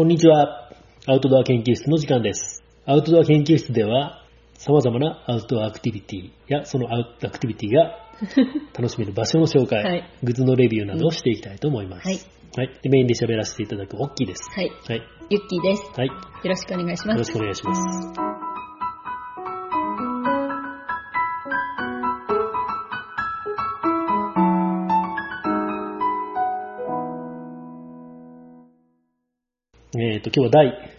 こんにちは。アウトドア研究室の時間です。アウトドア研究室では、様々なアウトドアアクティビティやそのアウトアクティビティが 楽しめる場所の紹介、はいグッズのレビューなどをしていきたいと思います。はい。はい。でメインで喋らせていただくオッキーです。はい。はい。ゆっきーです。はい。よよろしくお願いします。ろしくお願いします。っ、と、今日は第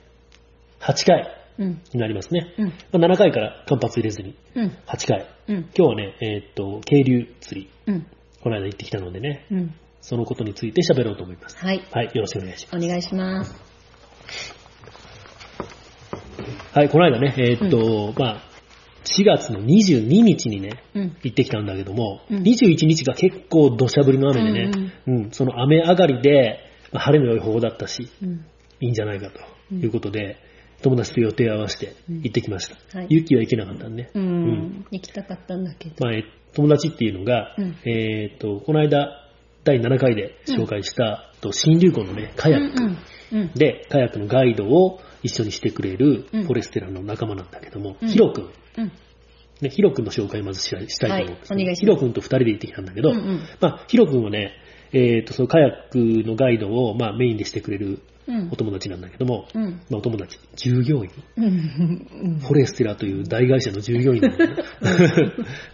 8回うん。になりますね。うん。まあ、7回から間髪入れずにうん。8回。うん。今日はね、えっ、と、渓流釣り、うん。この間行ってきたのでね、うん。そのことについて喋ろうと思います。はい。はい、よろしくお願いしまお願いします。す。はい、この間ね、えっ、と、まあ、4月の22日にね、うん。行ってきたんだけども、うん21日が結構土砂降りの雨でね、うんその雨上がりで、まあ晴れの良い方だったし、うん。いいんじゃないかということで、友達と予定を合わせて行ってきました。はいユッキーは行けなかったんで、ううんん。行きたかったんだけど。まあ、え友達っていうのが、うんえっ、と、この間、第7回で紹介した、と新流行のね、カヤック、うん。うん。で、カヤックのガイドを一緒にしてくれるうんフォレステラの仲間なんだけども、うんヒロ君。うん。ね、ヒロ君の紹介をまずしたいしたいと思うんですけど、はいヒロ君と二人で行ってきたんだけど、うんうんまあ、ヒロ君はね、えっ、と、そのカヤックのガイドを、まあ、メインでしてくれるうんお。友達なんだけども、うん。まあ、お友達、従業員、うん。フォレステラという大会社の従業員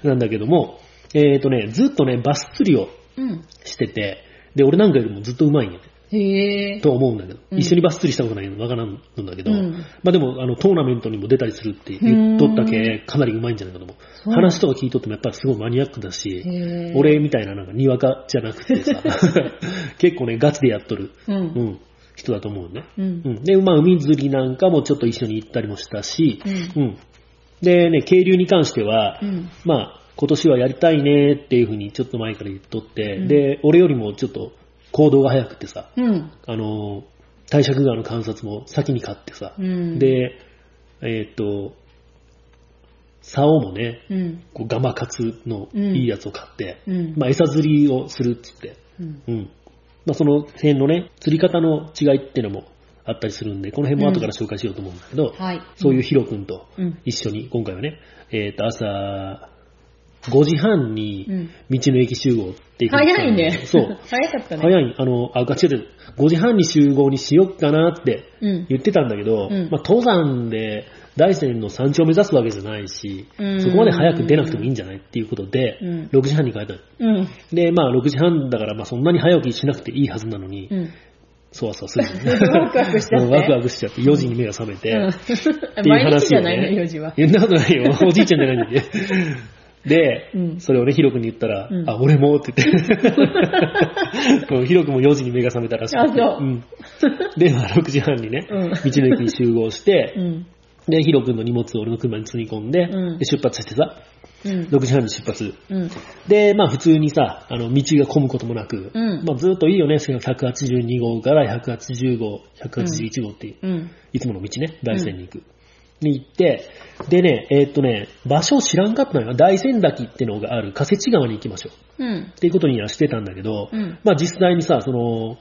なんだ,、けども、えっ、とね、ずっとね、バス釣りをうん。してて、で、俺なんかよりもずっと上手いんやね。と思うんだけど、うん一緒にバス釣りしたことないのわからんんだけど、うんまあでも、あの、トーナメントにも出たりするって言っとったけ、かなり上手いんじゃないかと思う。話とか聞いとってもやっぱりすごいマニアックだし。俺みたいななんかにわかじゃなくてさ、結構ね、ガチでやっとる、う。うんん、人だと思うね。うんう。ん。で、まあ、海釣りなんかもちょっと一緒に行ったりもしたし、うん。うん。でね、渓流に関しては、うん。まあ、今年はやりたいねっていうふうにちょっと前から言っとって、うんで、俺よりもちょっと行動が早くてさ、うん。あの、帝釈川の観察も先に買ってさ、うん。、で、えっ、と、竿もね、うん。こうガマカツのうんいいやつを買って、うん。まあ餌釣りをするっつって、うん。うん。まあその辺のね、釣り方の違いっていうのもあったりするんで、この辺も後から紹介しようと思うんだけど、はい。そういうヒロ君とうん。一緒に、今回はね、えっ、と朝、5時半にうん。道の駅集合っていうふうに早いね。そう。早かったね。早い、あの、あ、ガチで、5時半に集合にしよっかなってうん。言ってたんだけど、うんまあ、登山で大山の山頂を目指すわけじゃないし、うんそこまで早く出なくてもいいんじゃないっていうことで、うん6時半に変えたの。うん。で、まあ、6時半だから、まあ、そんなに早起きしなくていいはずなのに、うん。そわそわするよね。ワクワクしちゃってうんワクワクしちゃって、4時に目が覚めて、うんっていう毎日話をじゃないの、ね。4時は。言んなことないよ。おじいちゃんじゃないんで。で、うんそれをね、ヒロ君に言ったら、うんあ、俺もって言って。ヒロ君も4時に目が覚めたらしくて。あそうんで、まあ、6時半にね、うん道の駅に集合して、うん。で、ヒロ君の荷物を俺の車に積み込んで、うんで出発してさ、うん。6時半に出発。うん。で、まあ普通にさ、あの、道が混むこともなく、うんまあずっといいよね、182号から180号、181号っていう、うん。いつもの道ね、大山に行く。に行って、でね、えーっとね、場所を知らんかったのよ。大山滝ってのがある仮設川に行きましょう。うん。っていうことにはしてたんだけど、うんまあ実際にさ、その、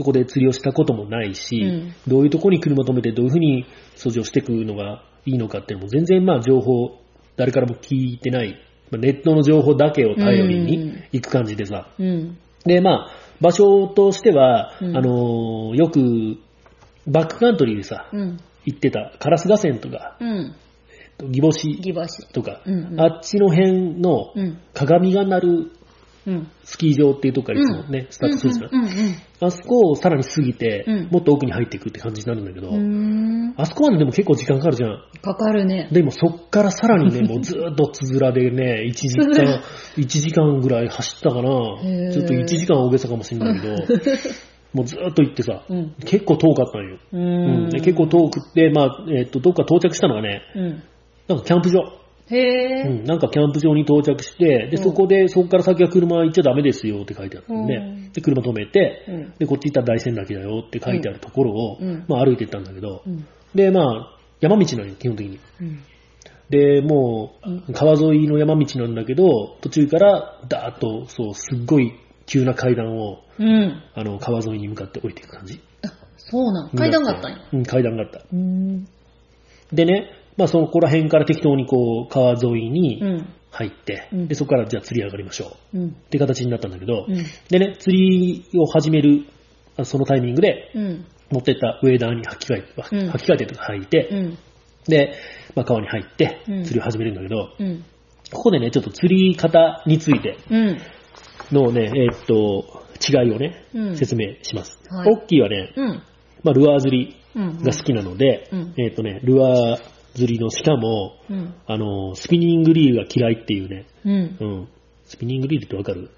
そこで釣りをしたこともないし、うんどういうとこに車止めてどういうふうに掃除をしていくのがいいのかっていうのも全然まあ情報、誰からも聞いてない、まあネットの情報だけを頼りにうん行く感じでさ、うん。で、まあ、場所としては、うんあのーよく、バックカントリーでさ、うん。行ってた、烏河川とか、うん。ギボシギバシ。とか、うんうんあっちの辺のうん。鏡が鳴るうん。スキー場っていうとこからいつもね、スタートするじゃ。あそこをさらに過ぎて、うんもっと奥に入っていくって感じになるんだけど、うん。あそこまででも結構時間かかるじゃん。かかるね。でもそっからさらにね、もうずーっとつづらでね、1時間、1時間ぐらい走ったかな。ちょっと1時間は大げさかもしれないけど、もうずーっと行ってさ、うん。結構遠かったんよ。結構遠くって、まあ、えっ、と、どっか到着したのがね、うん。なんかキャンプ場。へえ。うん、なんかキャンプ場に到着して、で、うんそこで、そこから先は車行っちゃダメですよって書いてあるんで、うんで、車止めて、うん。で、こっち行ったら大山岳だよって書いてあるところを、うんまあ歩いて行ったんだけど、うん。で、まあ、山道なのよ、基本的に。うん。で、もう川沿いの山道なんだけど、途中から、ダーッと、そう、すっごい急な階段を、うん。あの、川沿いに向かって降りていく感じ。そうなん。階段があったんや。うん、階段があった。うん。でね、まあそこら辺から適当にこう、川沿いにうん。入って、うんで、そこからじゃあ釣り上がりましょう。うん。って形になったんだけど、うん。でね、釣りを始める、あそのタイミングで、うん。持ってったウェーダーに履き替えて、うん履き替えてとか履いて、うん。で、まあ、川に入ってうん釣りを始めるんだけど、うん。ここでね、ちょっと釣り方についてうん。のね、えーっと、違いをね、うん説明します。はいオッキーはね、うん。まあ、ルアー釣りうん。が好きなので、うんえーっとね、ルアー釣りのしかも、うん。あの、スピニングリールが嫌いっていうね、うん。うん。スピニングリールってわかる？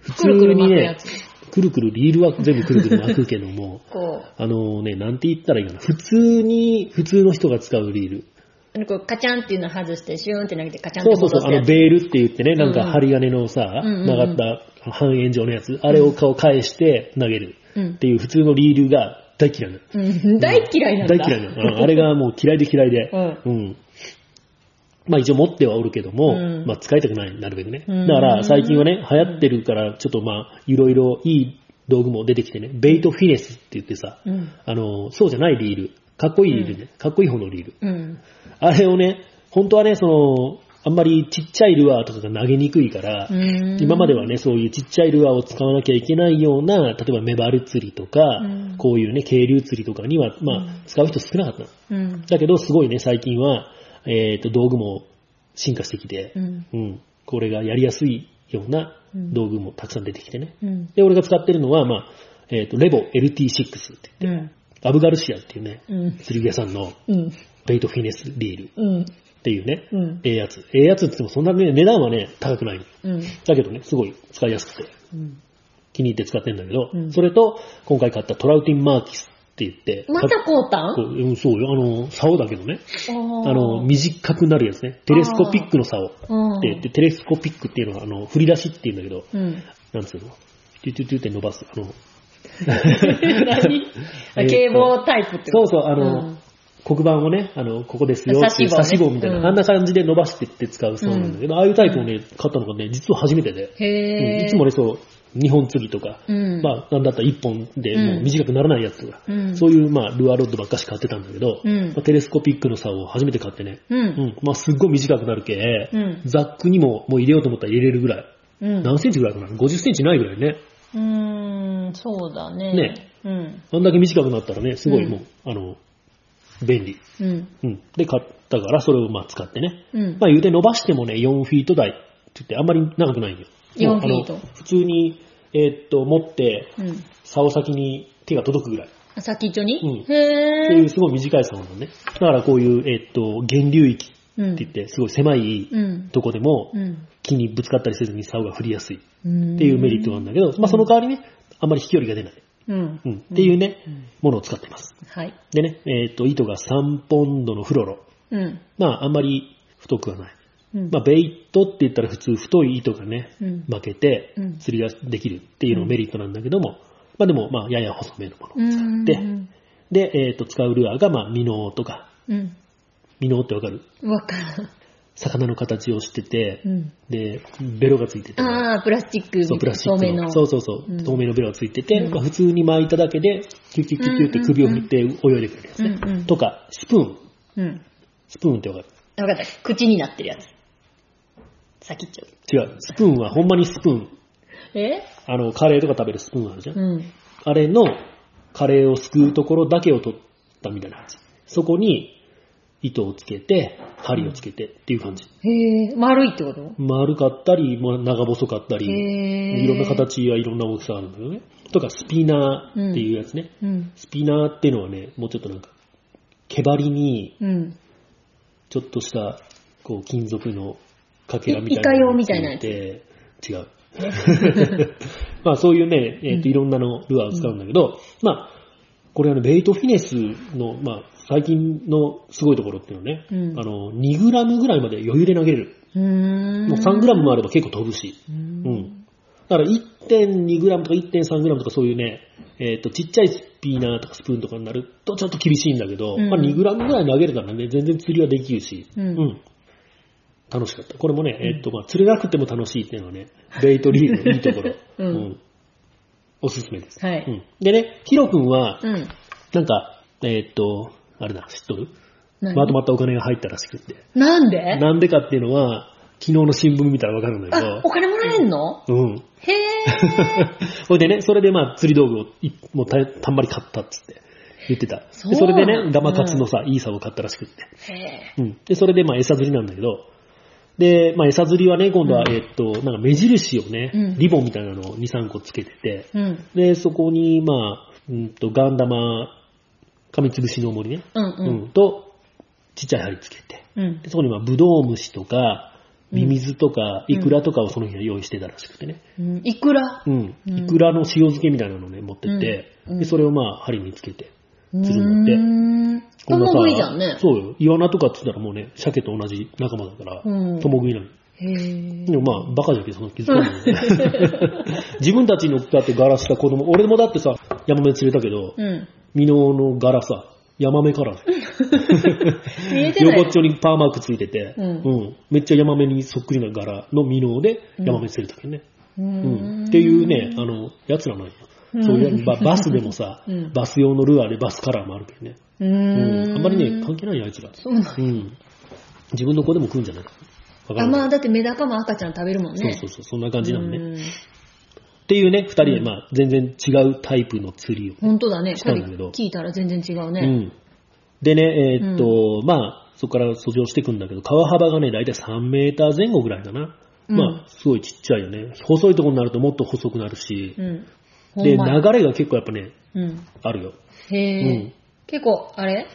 普通にね、巻くるくる、リールは全部くるくる巻くけども、こあのね、なんて言ったらいいかな。普通に、普通の人が使うリール。う、あのこうカチャンっていうの外して、シューンって投げてカチャンってそうそうそう、あの。ベールって言ってね、なんか針金のさ、うんうんうん曲がった半円状のやつ、あれを顔返して投げるうんっていう普通のリールが大嫌いなの。うん。大嫌いなんだ。大嫌いなんあれがもう嫌いで嫌いで。うん。まあ一応持ってはおるけども、うんまあ使いたくない、なるべくね。うんだから最近はね、流行ってるから、ちょっとまあ、いろいろいい道具も出てきてね、ベイトフィネスって言ってさ、うん。あの、そうじゃないリール、かっこいいリールね、かっこいい方のリール。うん。あれをね、本当はね、その、あんまりちっちゃいルアーとかが投げにくいから、うん今まではね、そういうちっちゃいルアーを使わなきゃいけないような、例えばメバル釣りとか、うんこういうね、渓流釣りとかには、まあ、うん使う人少なかったん。だけど、すごいね、最近は、えっ、と、道具も進化してきてう、ん。うん、これがやりやすいようなうん道具もたくさん出てきてね。うん。で、俺が使ってるのは、まあ、えっ、と、レボ LT6 って言って、うん。アブガルシアっていうね、うん。釣り具屋さんのうん。ベイトフィネスリールうん。っていうね、うん。ええやつ。ええやつって言ってもそんなね、値段はね、高くないの。うん。だけどね、すごい使いやすくて、うん。気に入って使ってんだけど、うんそれと、今回買ったトラウティンマーキスって言って、またこうたん？こううんそうよ、あの、竿だけどね、ああの、短くなるやつね。テレスコピックの竿ってうん。言って、テレスコピックっていうのは、あの、振り出しって言うんだけど、うん。なんつうの？テュテュテュって伸ばす。あの、何？警棒タイプってこと？そうそう、あの、黒板をね、あの、ここですよっていう差し棒みたいな、うんあんな感じで伸ばしてって使うそうなんだけど、ああいうタイプをね、買ったのがね、実は初めてで、へ。いつもね、そう、2本釣りとか、うん。まあ、なんだったら1本でもう短くならないやつとか、うん。そういう、まあ、ルアーロッドばっかし買ってたんだけど、うんまあテレスコピックの竿を初めて買ってね、う。うんん、まあ、すっごい短くなるけ、うん。ザックにももう入れようと思ったら入れれるぐらい。うん。何センチぐらいかな ?50 センチないぐらいね。うーん、そうだね。ね。うん。あんだけ短くなったらね、すごいうんもう、あの、便利。うん。うん。で、買ったから、それをまあ使ってね。うん。まあ言うて伸ばしてもね、4フィート台って言ってあんまり長くないんだよ。4もうあのフィート普通に、えーっと、持って、うん。竿先に手が届くぐらい。あ先っちょに？うんへそういえう。すごい短い竿なのね。だからこういう、えーっと、源流域うん。って言って、すごい狭いうん。とこでも、うん。木にぶつかったりせずに竿が振りやすいっうん。ていうメリットがあるんだけど、まあその代わりね、あんまり飛距離が出ない。うん。うん。っていうね、うんものを使っています。はい。でね、えーっと、糸が3ポンドのフロロ。うん。まああんまり太くはない。うん。まあ、ベイトって言ったら普通太い糸がね、うん。負けてうん釣りができるっていうのがメリットなんだけども、まあでも、まあ、やや細めのもの。うん。でで、えっ、と、使うルアーが、まあ、ミノーとか、うん。ミノーってわかる？わからん。魚の形をしてて、うん。で、ベロがついてて、ああ、プラスチックそう、プラスチックの、透明の。そうそうそう、うん透明のベロがついてて、普通に巻いただけで、キュッキュッキュッキュッって首を振って泳いでくれるやつね。うんうんとか、スプーン。うん。スプーンってわかる？わかった。口になってるやつ。先っちょ。違う。スプーンはほんまにスプーン。え？あの、カレーとか食べるスプーンあるじゃん。うん。あれのカレーをすくうところだけを取ったみたいな感じ。そこに糸をつけて、針をつけてっていう感じ。へえ、丸いってこと？丸かったり、長細かったり、え。いろんな。形はいろんな大きさあるんだけどね。とか、スピナーっていうやつね。うん。スピナーっていうのはね、もうちょっとなんか、毛針にうん。ちょっとした、こう、金属のかけらみたいなイカ用みたいなやつ？違う。まあそういうね、えっ、と、いろんなのルアーを使うんだけど、まあ、これはね、ベイトフィネスの、まあ、最近のすごいところっていうのはね、うんあの、2グラムぐらいまで余裕で投げれる。うーん。もう3グラムもあれば結構飛ぶし。う。うんん。だから1.2グラムとか1.3グラムとかそういうね、えっ、と、ちっちゃいスピーナーとかスプーンとかになるとちょっと厳しいんだけど、うんまあ2グラムぐらい投げれたらね、全然釣りはできるし、うん楽しかった。これもね、えっ、と、まあ釣れなくても楽しいっていうのはね、ベイトリールのいいところ。うんおすすめです。はいうんでね、ヒロ君は、うん。なんか、えーっと、あれだ、知っとる？何？まとまったお金が入ったらしくって。なんで？なんでかっていうのは、昨日の新聞見たらわかるんだけあ、どお、金もらえんの？うん。へぇそれでね、それでまあ釣り道具をいもうたたんまり買ったっつって言ってた。そそれでね、ガマカツのさ、いい竿を買ったらしくって。ー。へうん。で、それでまあ餌釣りなんだけど、で、まあ餌釣りはね、今度は、うんえーっと、なんか目印をね、うんリボンみたいなのを2、3個つけてて、ー。うん。で、そこに、まあ、うんと、ガン玉、紙つぶしの重りね、うんううんん。と、ちっちゃい針つけて、うんで。そこにまあ、ブドウ虫とか、ミミズとか、うんイクラとかをその日は用意してたらしくてね。うんいくらうん。うんイクラの塩漬けみたいなのをね、持ってって、で、それをまあ、針につけて、う釣るんだってーん。こんなさじゃんね。そうよ。イワナとかって言ったらもうね、鮭と同じ仲間だから、うん共食いなの。へぇでもまあ、バカじゃけど、その気づかないよね。自分たちのだって柄した子供、俺もだってさ、ヤマメ釣れたけど、うん。ミノの柄さ、ヤマメカラー見えてない。横っちょにパーマークついてて、うんめっちゃヤマメにそっくりな柄のミノでうんヤマメ釣れたけどね。ううんんっていうね、あの、やつらなんよ。うんそういうババスでもさ、うんバス用のルアーでバスカラーもあるけどね。ううんん。あんまりね、関係ないよ、あいつら。そうなんうん。自分の子でも食うんじゃない？かわかあ、まあ、だってメダカも赤ちゃん食べるもんね。そうそうそう、そんな感じなのね。うんっていうね、二人で、まあ、全然違うタイプの釣りを。本当だね。したんだけど聞いたら全然違うね。うん。でね、えーっと、まあ、そこから遡上していくんだけど、川幅がね、だいたい3メーター前後ぐらいかな。うんまあ、すごいちっちゃいよね。細いところになるともっと細くなるし、うん。ほで、流んまやれが結構やっぱね、うん。あるよ。へうえん。結構、あれ？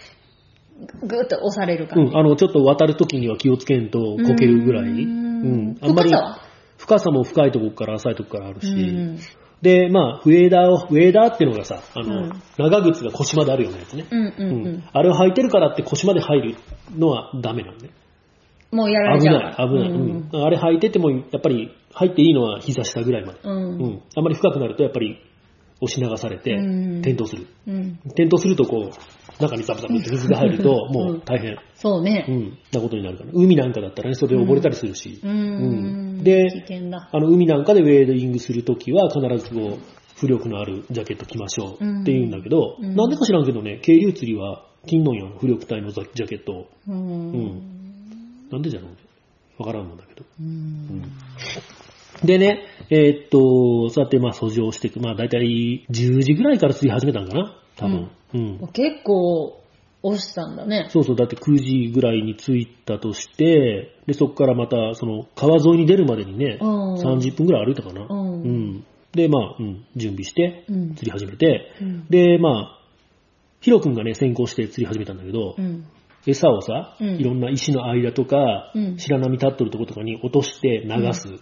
ぐーっと押される感じ。うん、あの、ちょっと渡るときには気をつけんとこけるぐらい。ううんん。あんまり深さは、深さも深いところから浅いところからあるし、うん。で、まあ、ウェーダーを、ウェーダーっていうのがさ、あの、うん。長靴が腰まであるようなやつね。うんうんううん。あれを履いてるからって腰まで入るのはダメなのね。もうやられちゃう。危ない、危ない、うん。うん。あれ履いてても、やっぱり入っていいのは膝下ぐらいまで。うん。うん。あんまり深くなると、やっぱり押し流されて、うん転倒する。うん転倒すると、こう、中にザブザブって水が入ると、もう大変、そうねう。ん、なことになるから。海なんかだったらね、それで溺れたりするし。ううんん。で危険だ。あの、海なんかでウェーディングするときは、必ずこう、浮力のあるジャケット着ましょうって言うんだけど、うんなんでか知らんけどね、渓流釣りは金のんやん、浮力帯のジャケットを。う。うんん。なんでじゃろうね。わからんもんだけど。うんでね、えーっと、そうやってまあ、掃除をしていく。まあ、だいたい10時ぐらいから釣り始めたんかな多分。うん。結構、押したんだね。そうそう、だって9時ぐらいに着いたとして、で、そこからまた、その、川沿いに出るまでにね、うん30分ぐらい歩いたかな。うんうんで、まあ、うん、準備してうん、釣り始めて、うんで、まあ、ヒロ君がね、先行して釣り始めたんだけど、うん。餌をさ、うんいろんな石の間とか、うん白波立っとるとことかに落として流す。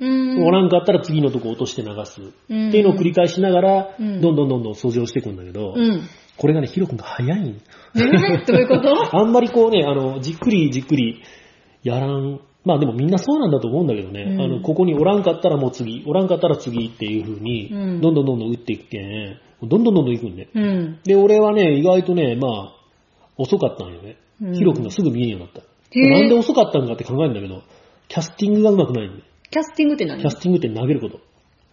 うん。おらんかったら次のとこ落として流す。うんっていうのを繰り返しながら、うんどんどんどんどん掃除をしていくんだけど、うん。これがね、ヒロ君が早いんえーどういうこと？あんまりこうね、あの、じっくりじっくりやらん。まあでもみんなそうなんだと思うんだけどね、うんあの、ここにおらんかったらもう次、おらんかったら次っていう風に、うんどんどんどんどん打っていってん、どんどんどんどん行くんね。うん。で、俺はね、意外とね、まあ、遅かったんよね。うんヒロ君がすぐ見えんようになった。なんで遅かったんかって考えるんだけど、キャスティングがうまくないんで。キャスティングって何？キャスティングって投げること。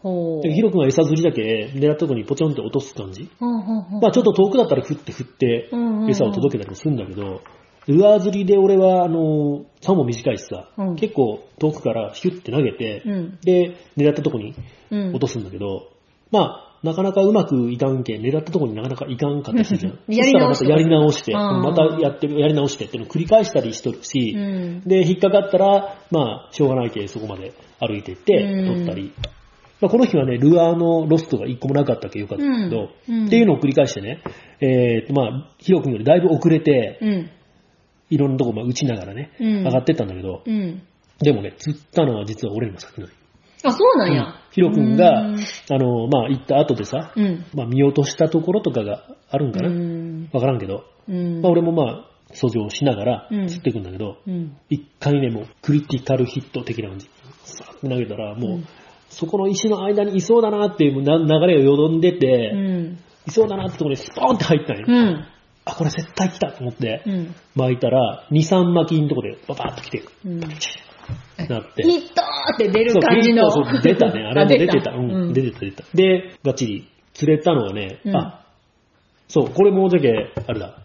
ほう。でヒロ君が餌釣りだけ狙ったとこにポチョンって落とす感じ。ほうほうほうまあちょっと遠くだったら振って振って餌を届けたりもするんだけど、ルアー釣りで俺はあの、竿も短いしさ、うん結構遠くからヒュッて投げて、うんで、狙ったとこにうん。落とすんだけど、まあ、なかなかうまくいかんけん、狙ったとこになかなかいかんかったりするじゃん。やり直しそしたらまたやり直して、うんまたやって、やり直してっていうのを繰り返したりしとるし、うん。で、引っかかったら、まあ、しょうがないけん、そこまで歩いていって、うん取ったり。まあ、この日はね、ルアーのロストが一個もなかったけんよかったけど、うんうんっていうのを繰り返してね、えーと、まあ、ヒロ君よりだいぶ遅れて、うん。いろんなとこまあ打ちながらね、うん上がってったんだけど、うん。でもね、釣ったのは実は俺よりも先なのよ。あ、そうなんや。うんヒロ君が、うんあの、まあ、行った後でさ、うん。まあ、見落としたところとかがあるんかな、わうん。からんけど、うん。まあ、俺もまあ、掃除をしながらうん釣っていくんだけど、うん。一回ね、もう、クリティカルヒット的な感じ。さーって投げたら、もう、うんそこの石の間にいそうだなっていうな流れがよどんでて、うん。いそうだなってところにスポーンって入ったんよ。うん。あ、これ絶対来たと思って、うん。巻いたら、2、3巻きのとこでババーッと来て、うん。なって。ヒットーって出る感じの。そうそう出たね。あれも出てた。うん、うん出てた、出てた。で、がっちり釣れたのはね、うんあ、そう、これもじゃけ、あれだ、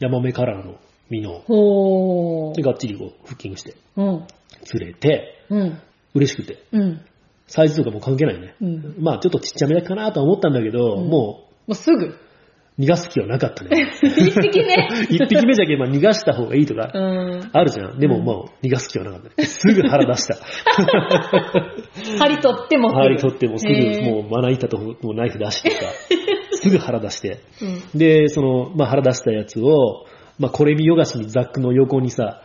ヤマメからの身の、ほーで、。がっちりこう、フッキングして、うん。釣れて、うん。嬉しくて、うん。サイズとかも関係ないね。うん。まあ、ちょっとちっちゃめかなとは思ったんだけど、うんももうすぐ。う、逃がす気はなかったね。一匹目。一匹目じゃけ、まあ、逃がした方がいいとか、うん。あるじゃん。でもうんもう、逃がす気はなかったね。すぐ腹出した。針取っても。針取ってもすぐ、もう、まな板ともうナイフ出してさ、すぐ腹出して。うん。で、その、まあ、腹出したやつを、まあ、これ見よがしにザックの横にさ、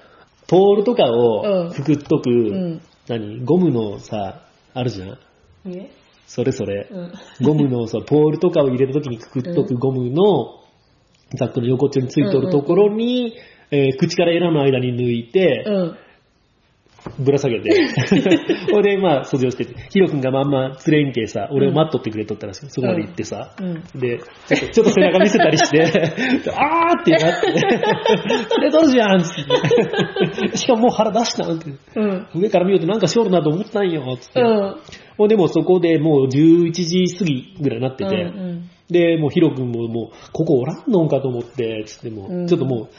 ポールとかうんをくくっとく、うん。何ゴムのさ、あるじゃんえそれそれ。うん。ゴムのさ、ポールとかを入れるときにくくっとくゴムの、ザックの横っちょについとるところに、えー口からエラの間に抜いて、うん。ぶら下げて、ほいで、まあ、掃除をしてて、ヒロ君がまんま釣れんけさ、俺を待っとってくれとったらしい。そこまで行ってさ、うん。で、ちょっと、ちょっと背中見せたりして、あーってなって、釣れとるじゃんつって。しかももう腹出したんって。うん。上から見るとなんかしおるなと思ったんよ、つって。うん。ほんでもうそこでもう11時過ぎぐらいになってて、うんで、もうヒロ君ももう、ここおらんのんかと思って、つってもう、うんちょっともう、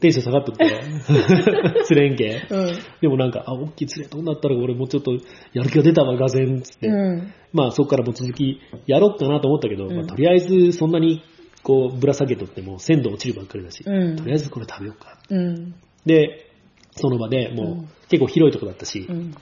テンション下がっとって、釣れんけ。うん。でもなんか、あ、大きい釣れとんだったら俺もうちょっとやる気が出たわ、がぜん、つって。うん。まあそこからもう続きやろうかなと思ったけど、うんまあ、とりあえずそんなにこうぶら下げとっても鮮度落ちるばっかりだし、うんとりあえずこれ食べようか。うん。で、その場でもう、うん結構広いとこだったし、うん。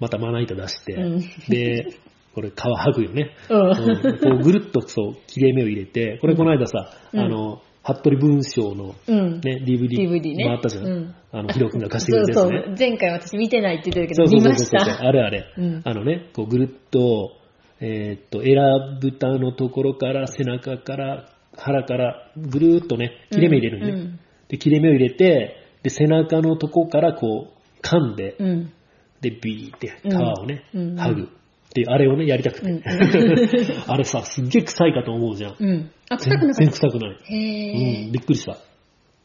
またまな板出して、うんで、これ皮剥ぐよね。うんうんこうぐるっとそう切れ目を入れて、これこの間さ、うんあの、服部文章のうん。ね、DVD, DVD ね回ったじゃん。うんあの、ヒロ君が貸してくれたやつね。そうそう。前回私見てないって言ってたけど、そうそう見ました。あれあれ。うんあのね、こうぐるっと、えーっと、エラ豚のところから背中から腹からぐるーっとね、切れ目入れるのね。うんで、切れ目を入れて、で、背中のとこからこう噛んで、うん。で、ビーって皮をね、うん剥ぐ。っていう、あれをね、やりたくて。うん あれさ、すっげえ臭いかと思うじゃん。うん。あ、臭全くなかっ然臭くない。た。へうん、ぇびっくりした。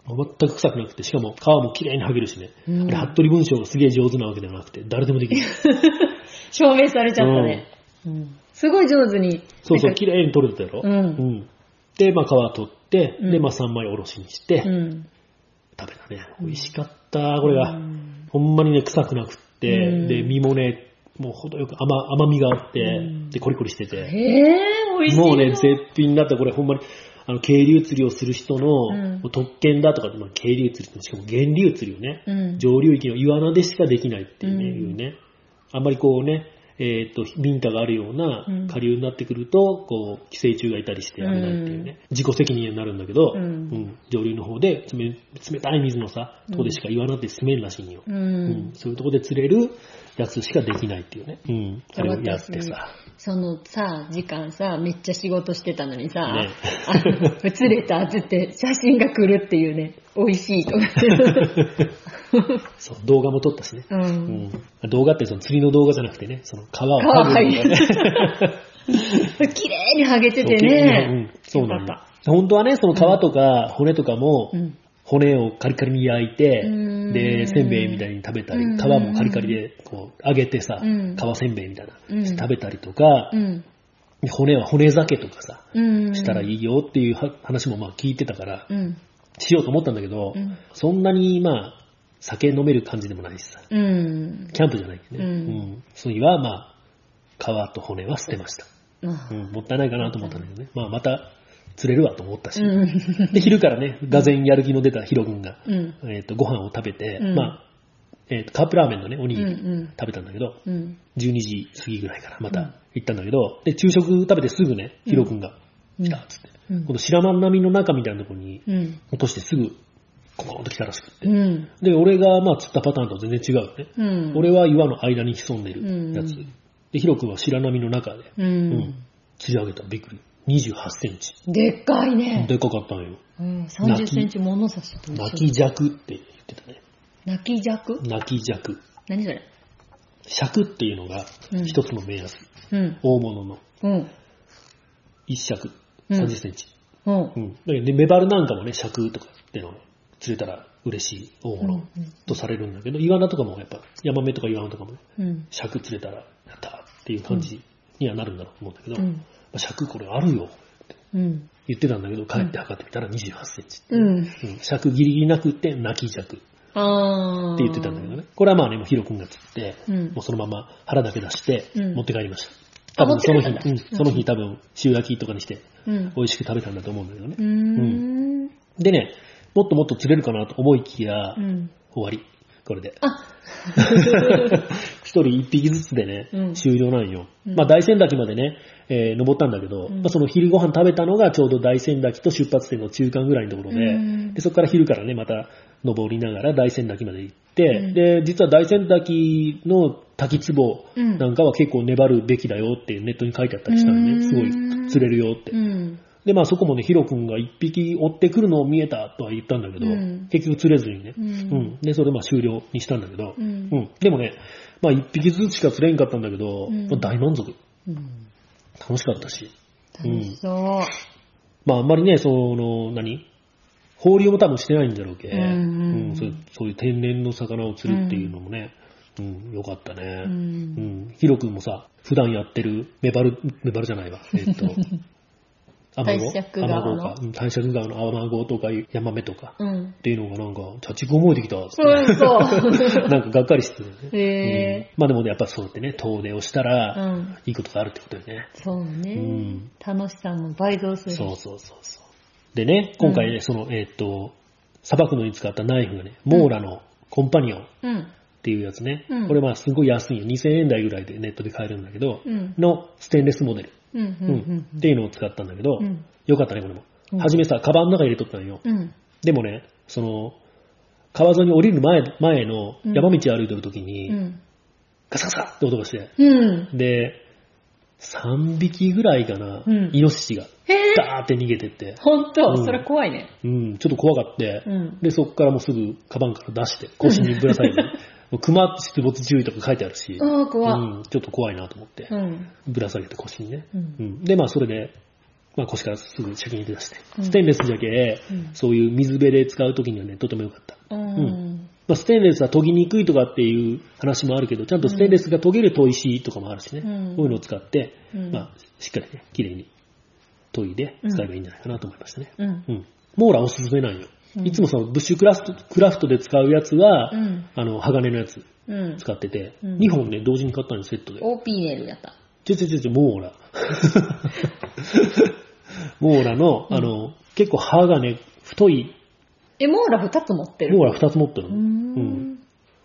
全く臭くなくて、しかも皮も綺麗に剥げるしね。うんあれ、服部文章がすげえ上手なわけではなくて、誰でもできる。証明されちゃったね。うんすごい上手に。そうそう、綺麗に取れてたやろ？うんで、まあ、皮取って、うんで、まあ、3枚おろしにして、うん。食べたね。美味しかった、これが。うんほんまにね、臭くなくって、うんで、身もね、もう程よく甘甘みがあって、うんで、コリコリしてて。へぇ美味しいな。もうね、絶品だった。これほんまに、あの、渓流釣りをする人の、うん特権だとかまあ、渓流釣りってしかも源流釣りをね、うん。上流域の岩名でしかできないっていうね、うんいうね。あんまりこうね、えっ、と、民家があるようなうん下流になってくると、こう、寄生虫がいたりして危ないっていうね、自己責任になるんだけど、うんうん上流の方で冷冷たい水のさ、とこでしか岩名って住めんらしいんよ。ううんん。そういうとこで釣れるやつしかできないっていうね。うん。あれをやってさ。そのさ、時間さ、めっちゃ仕事してたのにさ、ね 釣れたっつって写真が来るっていうね、美味しいとか。そう、動画も撮ったしね。う。うんん。動画ってその釣りの動画じゃなくてね、その皮を皮剥ぐ ね。綺麗に剥げててうねん。そうなんよだ。本当はね、その皮とか骨とかも。骨をカリカリに焼いてうん、で、せんべいみたいに食べたり、うん皮もカリカリでこう揚げてさ、うん皮せんべいみたいな、うん食べたりとか骨は骨酒とかさ、うん。したらいいよっていうは話もまあ聞いてたから、うん。しようと思ったんだけどうん、そんなにまあ、酒飲める感じでもないしさ、うん。キャンプじゃないんでね。うんうん。その日はまあ、皮と骨は捨てました。あうん、もったいないかなと思ったんだけどね。まあまた釣れるわと思ったし。うん。で、昼からね、がぜんやる気の出たヒロ君が、うん。えっ、と、ご飯を食べて、うんまあ、えっ、と、カップラーメンのね、おにぎりうん食べたんだけど、うん。12時過ぎぐらいからまうんた行ったんだけど、で、昼食食べてすぐね、ヒロ君がうん来たっつって、うんこの白万波の中みたいなところにうん。落としてすぐ、ココーンと来たらしくって。うん。で、俺がまあ釣ったパターンと全然違うね。うん。俺は岩の間に潜んでるやつ。うんで、ヒロ君は白波の中で、ううんん。釣り上げたらびっくり。28センチ。でっかいね。でかかったのよ。うん。30センチ物差しと一緒泣き尺って言ってたね。泣き弱？泣き尺。何それ？尺っていうのがうん一つの目安。うん。大物のうん。一尺。うん30センチ。うんう。ん。だけどねメバルなんかもね、尺とかっていうのを釣れたら嬉しい大物うんとされるんだけど、イワナとかもやっぱ、ヤマメとかイワナとかも。尺釣れたら、やったーっていう感じにはなるんだろうと思うんだけど、うん。まあ尺これあるよ。うん。言ってたんだけど、帰って測ってみたら28センチ。うん。うん尺ギリギリなくって泣き尺って。言ってたんだけどね。これはまあね、もうヒロ君が釣って、うんもうそのまま腹だけ出してうん持って帰りました。あ多分その日、うんその日多分塩焼きとかにしてうん。美味しく食べたんだと思うんだけどねう。ーん。でね、もっともっと釣れるかなと思いきや、うん。終わり。これで。あ、一人一匹ずつでね、うん終了なんよ。うんまあ大仙滝までね、えー登ったんだけど、うんまあその昼ご飯食べたのがちょうど大仙滝と出発点の中間ぐらいのところで、うんでそこから昼からね、また登りながら大仙滝まで行って、うん。で、実は大仙滝の滝壺うん。なんかは結構粘るべきだよってネットに書いてあったりしたので、うん。すごい釣れるよって。うん。で、まあそこもね、ヒロ君が一匹追ってくるのを見えたとは言ったんだけど、うん。結局釣れずにね、うん。うん。で、それでまあ終了にしたんだけど、うん。うん。でもね、まあ一匹ずつしか釣れんかったんだけど、うん。まあ大満足。うん。楽しかったし。楽しそう。まああんまりね、その、何？放流も多分してないんだろうけ、うんうんそういうそういう天然の魚を釣るっていうのもね、うん、よかったね。ううんん。ヒロ君もさ、普段やってるメバル、メバルじゃないわ。えっと、アマゴ？アマゴか。うん大釈川のアマゴとかヤマメとか。うん。っていうのがなんか、チャチコ覚えてきたっつって。そうそう。なんかがっかりしてるね。へうんまあでもね、やっぱそうやってね、遠出をしたら、うん。いいことがあるってことよね。そうね、うん楽しさも倍増する。そうそうそうそう。でね、今回ね、その、えーっと、さばくのに使ったナイフがね、モーラのコンパニオンっうん。ていうやつね。うんこれまあすごい安いよ。2000円台ぐらいでネットで買えるんだけど、うん。のステンレスモデル、うん。う。うんんっていうのを使ったんだけど、うんよかったね、これも。うんはじめさ、カバンの中に入れとったんよ。うん。でもね、その、川沿いに降りる前前のうん山道を歩いてる時に、うん。ガサガサって音がして、うん。で、3匹ぐらいかな、うん。イノシシが。へえ。ガーって逃げてって、ほんと、うん。それ怖いね。うん、ちょっと怖がって、うん。で、そこからもうすぐカバンから出して、腰にぶら下げて、もう熊出没注意とか書いてあるし、ああ、怖い。うん、ちょっと怖いなと思って。う、ん。ぶら下げて腰にね。うん。うん、で、まあそれで、まあ腰からすぐ先に出して、うん。ステンレスじゃけ、うん。そういう水辺で使う時にはね、とても良かった。うん。まあ、ステンレスは研ぎにくいとかっていう話もあるけど、ちゃんとステンレスが研げる砥石とかもあるしね、うんこういうのを使って、うんまあ、しっかりね、綺麗に研いで使えばいいんじゃないかなと思いましたね。うん。うん。モーラおすすめなんよ。うんいつもそのブッシュクラフトクラフトで使うやつは、うん。あの、鋼のやつうん。使ってて、うん2本ね、同時に買ったのよセットで。オーピーネルやった。ちょちょちょちょ、モーラ。モーラの、あの、結構刃がね、太い、え、モーラ2つ持ってるモーラ2つ持ってるの。うーん。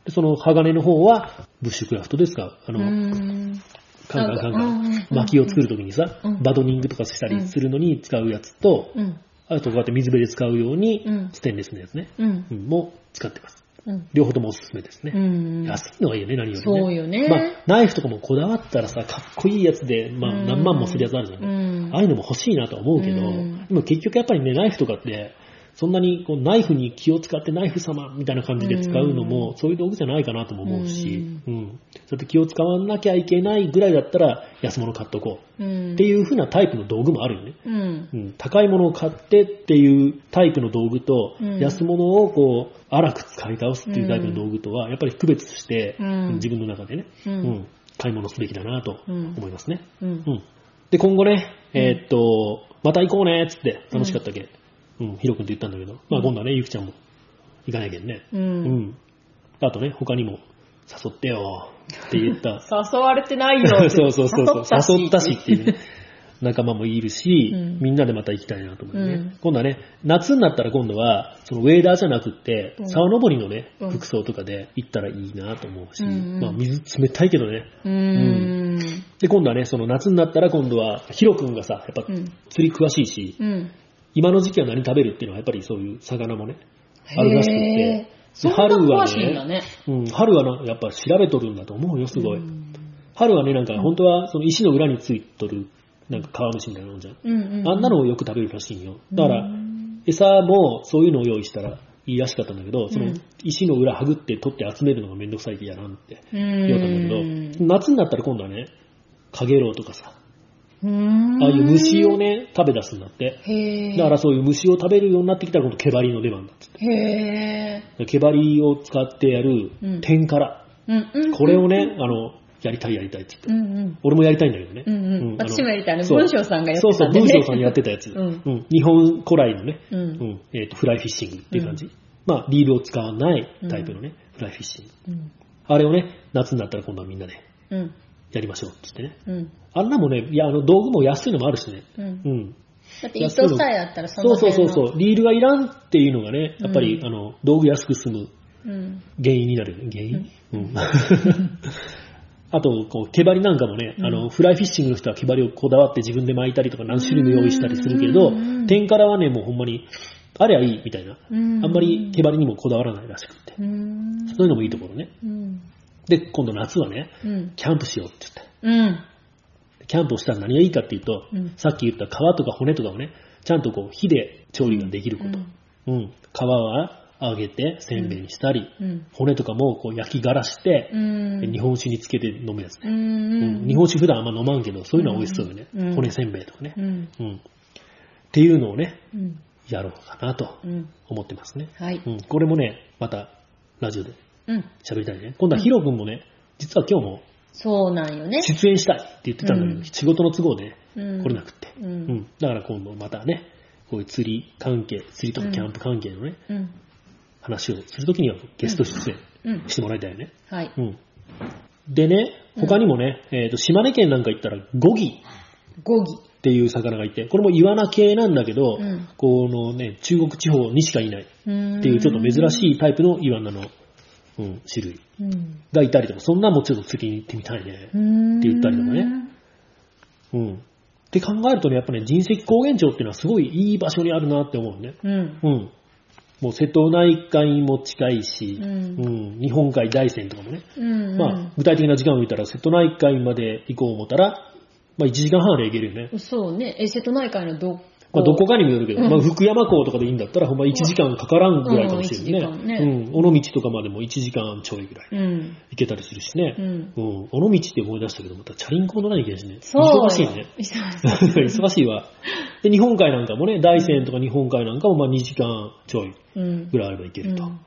でその鋼の方は、ブッシュクラフトで使う。あうの、ん。カンカンカンカン、薪を作るときにさうん、バドニングとかしたりするのに使うやつと、うん。あとこうやって水辺で使うようにうん、ステンレスのやつね、うん。うんも使ってます。うん。両方ともおすすめですね。うん。安いのがいいよね、何よりね。そうよね。まあ、ナイフとかもこだわったらさ、かっこいいやつで、まあ、うん何万もするやつあるじゃん。うんああいうのも欲しいなとは思うけど、うんでも結局やっぱりね、ナイフとかって、そんなにこうナイフに気を使ってナイフ様みたいな感じで使うのも、そういう道具じゃないかなとも思うし、うん。そうやって気を使わなきゃいけないぐらいだったら安物買っとこう。うん。っていう風なタイプの道具もあるよね。うん。うん、高いものを買ってっていうタイプの道具と、うん安物をこう、荒く使い倒すっていうタイプの道具とは、やっぱり区別して、うん自分の中でね、ううんん買い物すべきだなとうん思いますね。うんう。ん。で、今後ね、えーっと、また行こうねっつって、楽しかったっけ。うん、ヒロ君と言ったんだけど、まあ今度はね、ゆきちゃんも行かなきゃね。う。うんん。あとね、他にも、誘ってよって言った。誘われてないよ。そうそうそうそう。誘ったしっていうね。う。仲間もいるし、うんみんなでまた行きたいなと思うね、うん今度はね、夏になったら今度は、そのウェーダーじゃなくって、うん沢登りのね、うん服装とかで行ったらいいなと思うし、まあ水冷たいけどね。うーん。で、今度はね、その夏になったら今度は、ヒロ君がさ、やっぱうん釣り詳しいし、うん。今の時期は何食べるっていうのはやっぱりそういう魚もね、あるらしくへてー、そんな春は詳しいんだね。うん、春はなやっぱ調べとるんだと思うよ、すごい。うん春はね、なんか本当はその石の裏についとる、なんか川虫みたいなのじゃん。うんうん。あんなのをよく食べるらしいんよ。だからう、ん餌もそういうのを用意したらいいらしかったんだけど、そのうん石の裏はぐって取って集めるのがめんどくさいって嫌なんってうん。言おったんだけど、夏になったら今度はね、カゲロウとかさ。ああいう虫をね、食べ出すんだって。だからそういう虫を食べるようになってきたら今度ケバリの出番だっつって。へケバリを使ってやるうん天から。ーうんうん。これをね、あの、やりたいやりたいって言って。うんうん。俺もやりたいんだけどね。うんうんあの私もやりたい文章さんがやってそうそう、たんでね文章さんやってたやつ。うん日本古来のね、うんうんえっとフライフィッシングっていう感じ。まあ、リールを使わないタイプのね、フライフィッシング。うん。あれをね、夏になったら今度はみんなでうん。やりましょうって言ってね。うん。あんなもね、いや、あの道具も安いのもあるしね。うんう。ん。だって糸さえあったらそそうそうそうそう。リールがいらんっていうのがね、やっぱり、うんあの、道具安く済むうん。原因になる。原因？うん。あと、こう、毛針なんかもね、あの、フライフィッシングの人は毛針をこだわって自分で巻いたりとか何種類も用意したりするけどうん、天からはね、もうほんまに、ありゃいいみたいな。うんあんまり毛針にもこだわらないらしくって。うん。そういうのもいいところね。うん。で、今度夏はね、うん。キャンプしようって言って。うん。キャンプをしたら何がいいかっていうと、うんさっき言った皮とか骨とかをね、ちゃんとこう火で調理ができること。うん。皮は揚げてせんべいにしたり、うん。骨とかもこう焼き殻して、うん。日本酒につけて飲むやつね。ううんん。日本酒普段あんま飲まんけど、そういうのは美味しそうよね。うん骨せんべいとかねう。ん。うん。っていうのをね、うん。やろうかなとうん。思ってますね。はい。うん。これもね、またラジオでうん。喋りたいね。今度はヒロ君もね、実は今日もそうなんよね。出演したいって言ってたんだけど、うん仕事の都合でね、うん来れなくって。う。うんん。だから今度またね、こういう釣り関係、釣りとかキャンプ関係のね、うん。話をするときにはゲスト出うん演してもらいたいよね。はい。うん。でね、他にもね、えっ、と、島根県なんか行ったらゴギゴギ。っていう魚がいて、これもイワナ系なんだけど、うんこのね、中国地方にしかいないっっていうちょっと珍しいタイプのイワナの、うん、種類うん。がいたりとか、そんなんもちょっと釣りに行ってみたいね。うん。って言ったりとかねうん。って考えるとね、やっぱね、人石高原町っていうのはすごいいい場所にあるなって思うね。うん。うん。もう瀬戸内海も近いし、うんうん日本海大山とかもね、うん。まあ、具体的な時間を見たら瀬戸内海まで行こう思ったら、まあ1時間半で行けるよね。そうね。え、瀬戸内海のどまあ、どこかにもよるけど、うんまあ、福山港とかでいいんだったら、ほんま1時間かからんぐらいかもしれないうんね。うん。尾道とかまでも1時間ちょいぐらいうん。行けたりするしね。うん。うん。尾道って思い出したけど、またチャリンコ乗らなきゃいけないしね。そう。忙しいね。忙しい。わ。で、日本海なんかもね、大山とか日本海なんかもまあ2時間ちょいうん。ぐらいあれば行けると。うん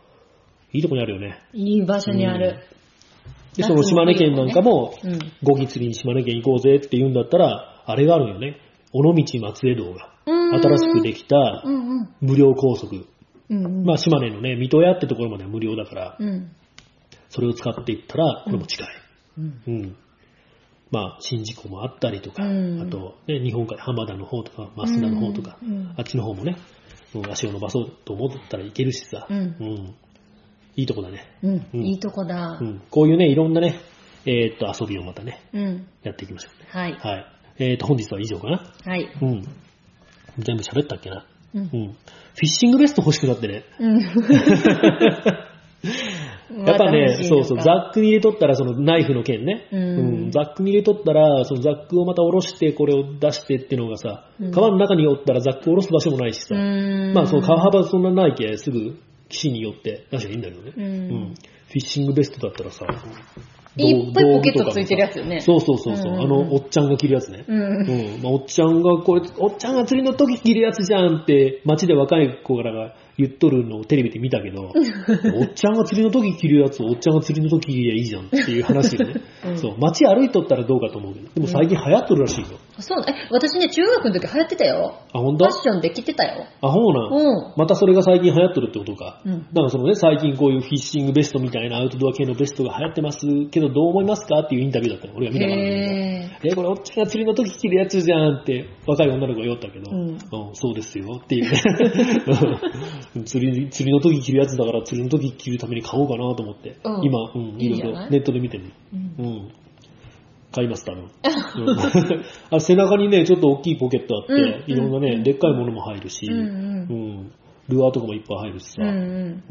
いいとこにあるよね。いい場所にある。で、その島根県なんかも、うん。ゴギ釣りに島根県行こうぜって言うんだったら、あれがあるんよね。尾道松江道が。新しくできた。無料高速。まあ島根のね、水戸屋ってところまでは無料だから、うん。それを使っていったら、これも近い。うん。うん。まあ、宍道湖もあったりとか、うんあと、ね、日本海、浜田の方とか、増田の方とか、あっちの方もね、うん足を伸ばそうと思ったらいけるしさ、うんいいとこだね。うん。うんいいとこだう。ん。こういうね、いろんなね、えーっと、遊びをまたね、うん。やっていきましょうね。はい。はい。えーっと、本日は以上かな。はい。うん。全部喋ったっけな？う。うんん。フィッシングベスト欲しくなってね。うん。やっぱね、そうそう、ザッックに入れとったら、そのナイフの剣ね。うんザックに入れとったら、そのザックをまた下ろして、これを出してっていうのがさ、うん川の中におったらザックを下ろす場所もないしさ、うん。まあその川幅そんなないけ、すぐ岸に寄って出しゃいいんだけどね。うんフィッシングベストだったらさ、いっぱいポケットついてるやつよねそうそうそうそう、うんあの、おっちゃんが着るやつね。うん。うん。まあ、おっちゃんが、これ、おっちゃんが釣りの時着るやつじゃんって、街で若い子らが言っとるのをテレビで見たけど、おっちゃんが釣りの時着るやつ、おっちゃんが釣りの時着りゃいいじゃんっていう話よね。うんそう。街歩いとったらどうかと思うけど、でも最近流行っとるらしいよ。そうえ、私ね、中学の時流行ってたよ。あ、ほんと？ファッションで着てたよ。あ、ほうなん。うん。またそれが最近流行っとるってことか。うんだからそのね、最近こういうフィッシングベストみたいなアウトドア系のベストが流行ってますけど、どう思いますかっていうインタビューだったの。俺が見たからえ、これおっちゃんが釣りの時着るやつじゃんって若い女の子が言おったけど、うんそうですよっていうね。うん釣り、釣りの時着るやつだから釣りの時着るために買おうかなと思って、うん今、うん、いろい？ろネットで見てる。ー。うんうん。買います、多分。うんあ背中にね、ちょっと大きいポケットあって、うんいろんなね、うんでっかいものも入るし、うんルアーとかもいっぱい入るしさ、うん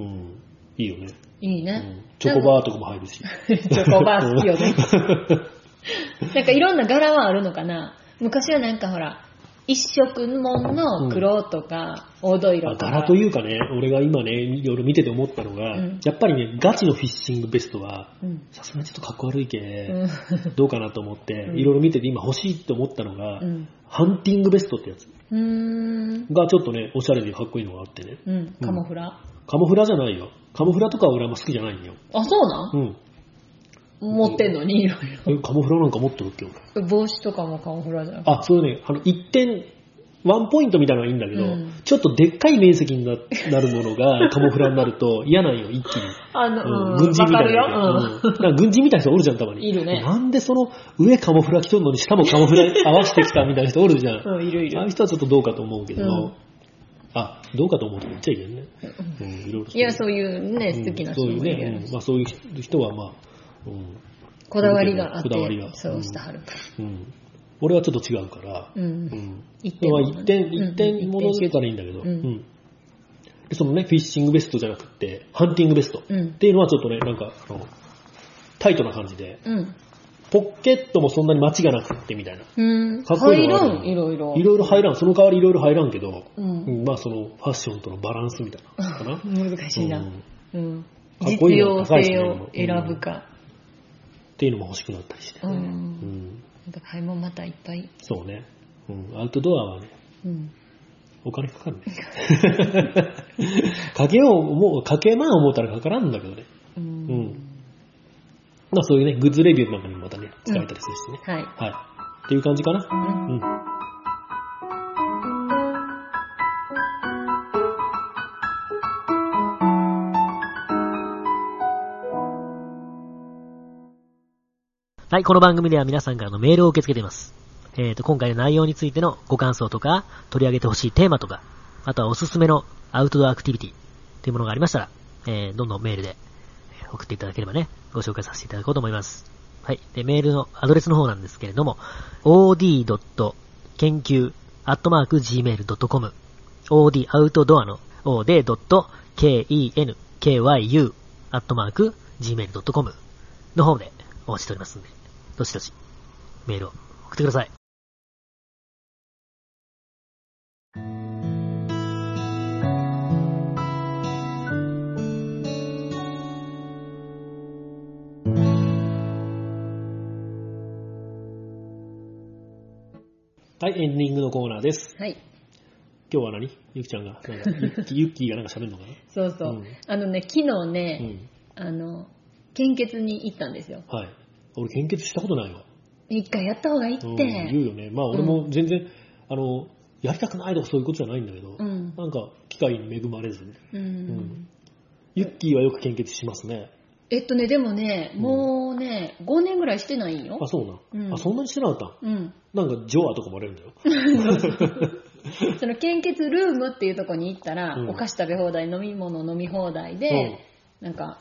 いいよね、いいうねん。チョコバーとかも入るし。チョコバー好きよね。なんかいろんな柄はあるのかな昔はなんかほら、一色もんの黒とか、黄土色とか。あ柄というかね、俺が今ね、いろいろ見てて思ったのが、うんやっぱりね、ガチのフィッシングベストは、うん。さすがにちょっとかっこ悪いけ、うん。どうかなと思って、うんいろいろ見てて今欲しいって思ったのが、うん。ハンティングベストってやつ。がちょっとね、おしゃれでかっこいいのがあってね。うん。カモフラ？カモフラじゃないよ。カモフラとかは俺あんま好きじゃないんよ。あ、そうなん？うん。持ってんのに、いろいえカモフラなんか持ってるっけ？帽子とかもカモフラじゃん。あ、そうね、あの、一点、ワンポイントみたいなのはいいんだけど、うんちょっとでっかい面積にななるものがカモフラになると嫌なんよ、一気に。あの、うんうん、軍人みたいな。うん軍人みたいな人おるじゃん、たまに。いるねなんでその上カモフラ着とんのに下もカモフラ合わせてきたみたいな人おるじゃん。うん。うん、いるいるああいう。人はちょっとどうかと思うけど、うんあ、どうかと思うと言っちゃいけんね。うん、いろいろいや、そういうね、うん好きな人そういうもいるやろね、うんまあそういう人はまあ、うん、こだわりがあってこだわりが、そうしてはる。俺はちょっと違うから、う。うんん。一まあ物ね一点、うん一点物だったらいいんだけど、うんうんで、そのね、フィッシングベストじゃなくて、ハンティングベストっうん。ていうのはちょっとね、なんか、あの、タイトな感じで、うん。ポッケットもそんなに待ちがなくってみたいな。うん。かっこいい入らん、いろいろ。いろいろ入らん、その代わりいろいろ入らんけど、う。うんん、まあそのファッションとのバランスみたいなのかな。難しいな。うんうん。かっこいいの実用性を選ぶか。っていうのも欲しくなったりして、う。うんん。なんか買い物またいっぱい。そうね。うん。アウトドアはね、うん。お金かかるね。かけよう、もう、かけまん思ったらかからんだけどね。う。うんん。まあそういうね、グッズレビューなんかにもまたね、使えたりするしね。はい。はい。っていう感じかな。うんはい、この番組では皆さんからのメールを受け付けています。えっ、と、今回の内容についてのご感想とか、取り上げてほしいテーマとか、あとはおすすめのアウトドアアクティビティっていうものがありましたら、えー、どんどんメールで送っていただければね、ご紹介させていただこうと思います。はい。で、メールのアドレスの方なんですけれども、od. 研究 .gmail.com od アウトドアの od.kenkyu アットマーク gmail.com の方でお待ちしておりますんで、どしどしメールを送ってください。はい、エンディングのコーナーです。はい。今日は何？ゆきちゃんが、なんか、ユッキーがなんか喋るのかな？そうそう。うんあのね、昨日うね、ん。あの、献血に行ったんですよ。はい。俺、献血したことないわ。一回やった方がいいって。うん、言うよね。まあ、俺も全然、あの、やりたくないとかそういうことじゃないんだけど、うんなんか、機会に恵まれずね。うんんユッキーはよく献血しますね。えっとね、でもね、うんもうね、5年ぐらいしてないんよあ、。そうなん。うんあ、そんなにしてなかった？うん。なんか、ジョアとかもあれるんだよ。その献血ルームっていうとこに行ったら、うんお菓子食べ放題、飲み物飲み放題で、なんか、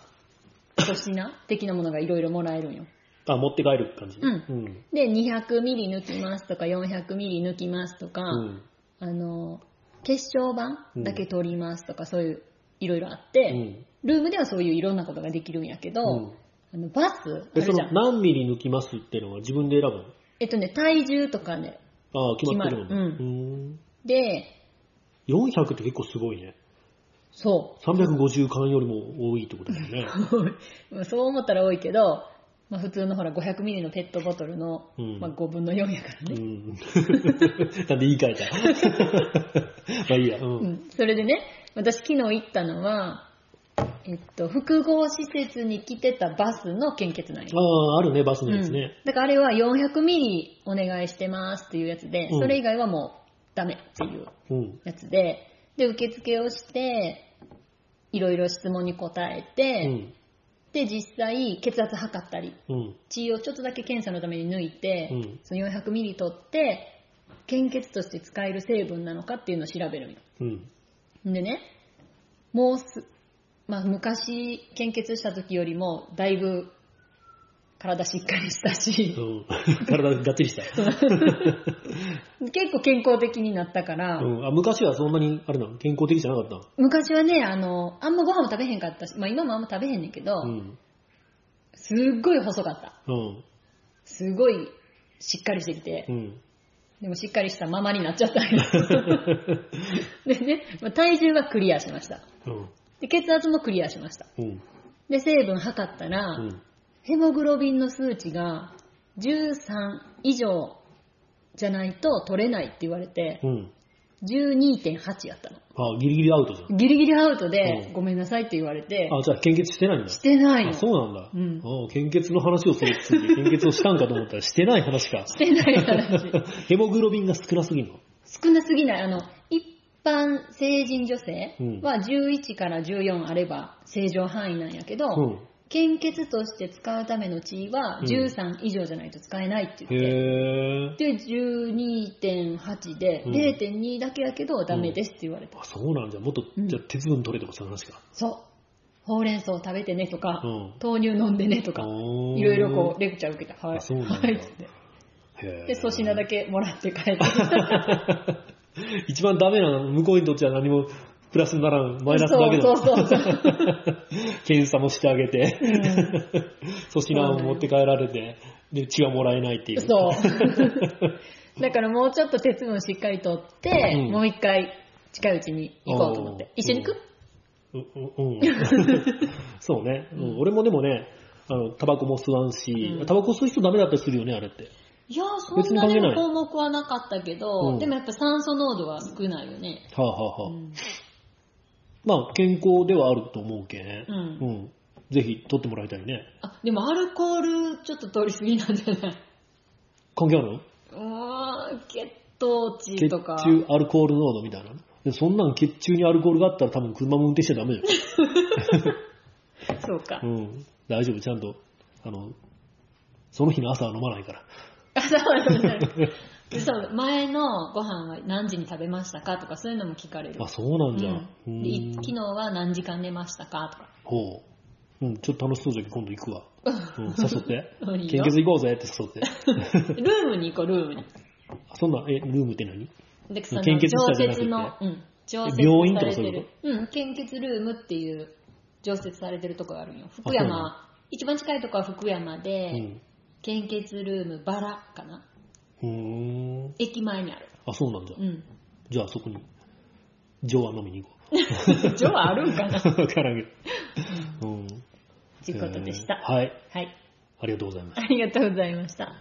粗品的なものがいろいろもらえるんよ。あ、持って帰る感じ？うんうん。で、200ミリ抜きますとか、400ミリ抜きますとか、うん。あの、血小板だけ取りますとか、そういう、いろいろあって、うんルームではそういういろんなことができるんやけど、うんあのバスあで、そるじゃん。の何ミリ抜きますっていうのは自分で選ぶの？えっとね、体重とかね、ああ、決まってるもんね。うんで、400って結構すごいね。そ350缶よりも多いってことだよね。う。そう思ったら多いけど、まあ、普通のほら500ミリのペットボトルの、うんまあ、5分の4やからね。うん。なんで言い換えた？まあいいや。う。うんん、それでね、私昨日行ったのは、えっと、複合施設に来てたバスの献血なんよ。ああ、あるね、バスのやつうんね。だからあれは400ミリお願いしてますっていうやつで、うんそれ以外はもうダメっていううん。やつで、で、受付をして、いろいろ質問に答えうて、ん。で、実際血圧測ったり、うん。血をちょっとだけ検査のために抜いて、うんその400ミリ取って、献血として使える成分なのかっていうのを調べるんよ。うん。でね、もうす、まあ昔献血した時よりもだいぶ体しっかりしたし、うん。体がっちりした。結構健康的になったから、うん。あ、昔はそんなに、あれなの？健康的じゃなかったの？昔はね、あの、あんまご飯も食べへんかったし、まあ今もあんま食べへんねんけど、うん。すっごい細かった。うん。すごいしっかりしてきて、うん。でもしっかりしたままになっちゃったんよ でね、まあ体重はクリアしました。うん。で血圧もクリアしました。うん。で、成分測ったら、うん。ヘモグロビンの数値が13以上じゃないと取れないって言われて、うん。12.8やったの。あ、ギリギリアウトじゃん。ギリギリアウトで、うんごめんなさいって言われて、あ、じゃあ献血してないんだ。してないの。あ、そうなんだ。うんあ献血の話をするっつって、献血をしたんかと思ったらしてない話か。してない話。ヘモグロビンが少なすぎるの？少なすぎない。あの、一般成人女性うんは11から14あれば正常範囲なんやけど、うん。献血として使うための血はうん13以上じゃないと使えないって言って、へー。で、12.8で、うん0.2だけやけどダメですって言われた。あ、そうなんじゃ。もっと、うんじゃあ鉄分取れとかそういう話か。そう。ほうれん草食べてねとか、うん豆乳飲んでねとか、いろいろこう、レクチャー受けた。はい。あそうなんだはい。で、粗品だけもらって帰って。一番ダメなの、向こうにとっては何もプラスにならん、マイナスだけだ。そうそうそう検査もしてあげて、うん。粗品を持って帰られて、で、血はもらえないっていう。そう。だからもうちょっと鉄分しっかりとって、うん。もう一回近いうちに行こうと思って。一緒に行く、うううん。そうね、うん。俺もでもね、あの、タバコも吸わんし、うん。タバコ吸う人ダメだったりするよね、あれって。いやー、そ別んなに項目はなかったけど、うん。でもやっぱ酸素濃度は少ないよね。はあ、はあはあ。うんまあ、健康ではあると思うけん。うんうん。ぜひ、取ってもらいたいね。あ、でもアルコールちょっと取りすぎなんじゃない？関係あるの？うーん、血糖値血とか。中アルコール濃度みたいな。でそんなん血中にアルコールがあったら多分車も運転しちゃダメだよ。そうか。うん。大丈夫、ちゃんと。あの、その日の朝は飲まないから。あそうそうそうそう前のご飯は何時に食べましたかとかそういうのも聞かれる。あ、そうなんじゃ。ううんんでい昨日は何時間寝ましたかとか。ほう。うん、ちょっと楽しそうじゃけ今度行くわ。うん、誘って 献血行こうぜって誘って。ルームに行こう、ルームに。あそんな、え、ルームって何？で、その献血常者じゃなくて設の、うん、常設病院とかそういうされてる。うん、献血ルームっていう常設されてるとこがあるんよ。福山、一番近いとこは福山で、うん。献献血ルームバラかな？駅前にある。あ、そうなんだ。うん。じゃあそこに、ジョア飲みに行こ ジョはあるんかな？う。わからんけど。うん。ということでした。えーはい。はい。ありがとうございます。ありがとうございました。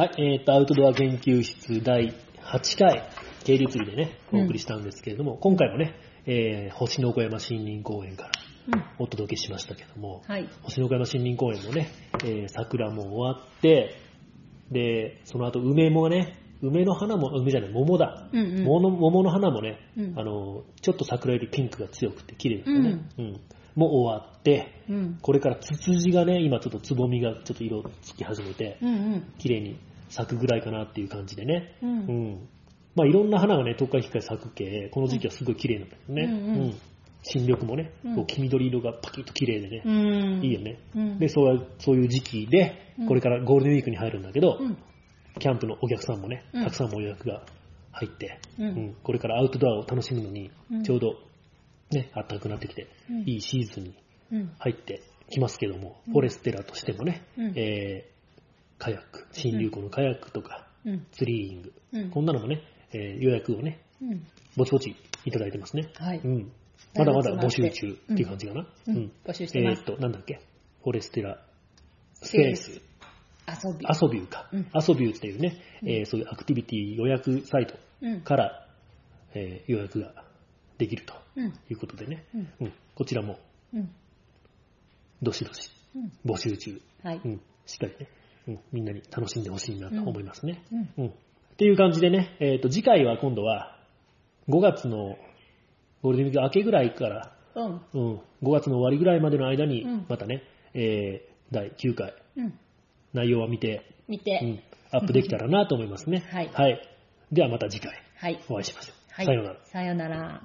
はい、えっ、と、アウトドア研究室第8回、経理釣りでね、お送りしたんですけれども、今回もね、えー星の小山森林公園からうん。お届けしましたけども、はい。星の小山森林公園のね、えー桜も終わって、で、その後梅もね、梅の花も、梅じゃない、桃だ。うんうん桃の桃の花もね、うんあの、ちょっと桜よりピンクが強くて綺麗ですよね。うん。もう終わって、うん。これからツツジがね、今ちょっとつぼみがちょっと色つき始めて、うんうん。綺麗に咲くぐらいかなっていう感じでね。うんうん。まあいろんな花がね、東海光咲く系、この時期はすごい綺麗なんだけどね。うんうん新緑もね、うんこう黄緑色がパキッと綺麗でね、うん。いいよね。うんで、そういうそういう時期でうん、これからゴールデンウィークに入るんだけど、うん。キャンプのお客さんもね、うんたくさんも予約が入って、うんうんこれからアウトドアを楽しむのにうん、ちょうどね、暖かくなってきて、うんいいシーズンにうん。入ってきますけども、うんフォレステラとしてもね、うんえーカヤック、新流行のカヤックとか、うん。ツリーイング、うんこんなのもね、えー予約をね、うん。ぼちぼちいただいてますね。はいうん。まだまだ募集中っていう感じかな。うん募集してますえーっと、なんだっけ、フォレステラススペース。アソビューか。うんアソビューっていうね、えーそういうアクティビティ予約サイトうん。から、えー予約ができるとうん。いうことでね、うん。うんこちらもうん。どしどしうん。募集中、はい。うん、しっかりね、うん、みんなに楽しんでほしいなと思いますね。うん。うん。っていう感じでね、えっ、と、次回は今度は5月のゴールデンウィーク明けぐらいから、うん。うん、5月の終わりぐらいまでの間にうん、またね、えー第9回、うん。内容は見て、見て。うん、アップできたらなと思いますね。はいはい。ではまた次回はい。お会いしましょう。はい。さようなら。さようなら。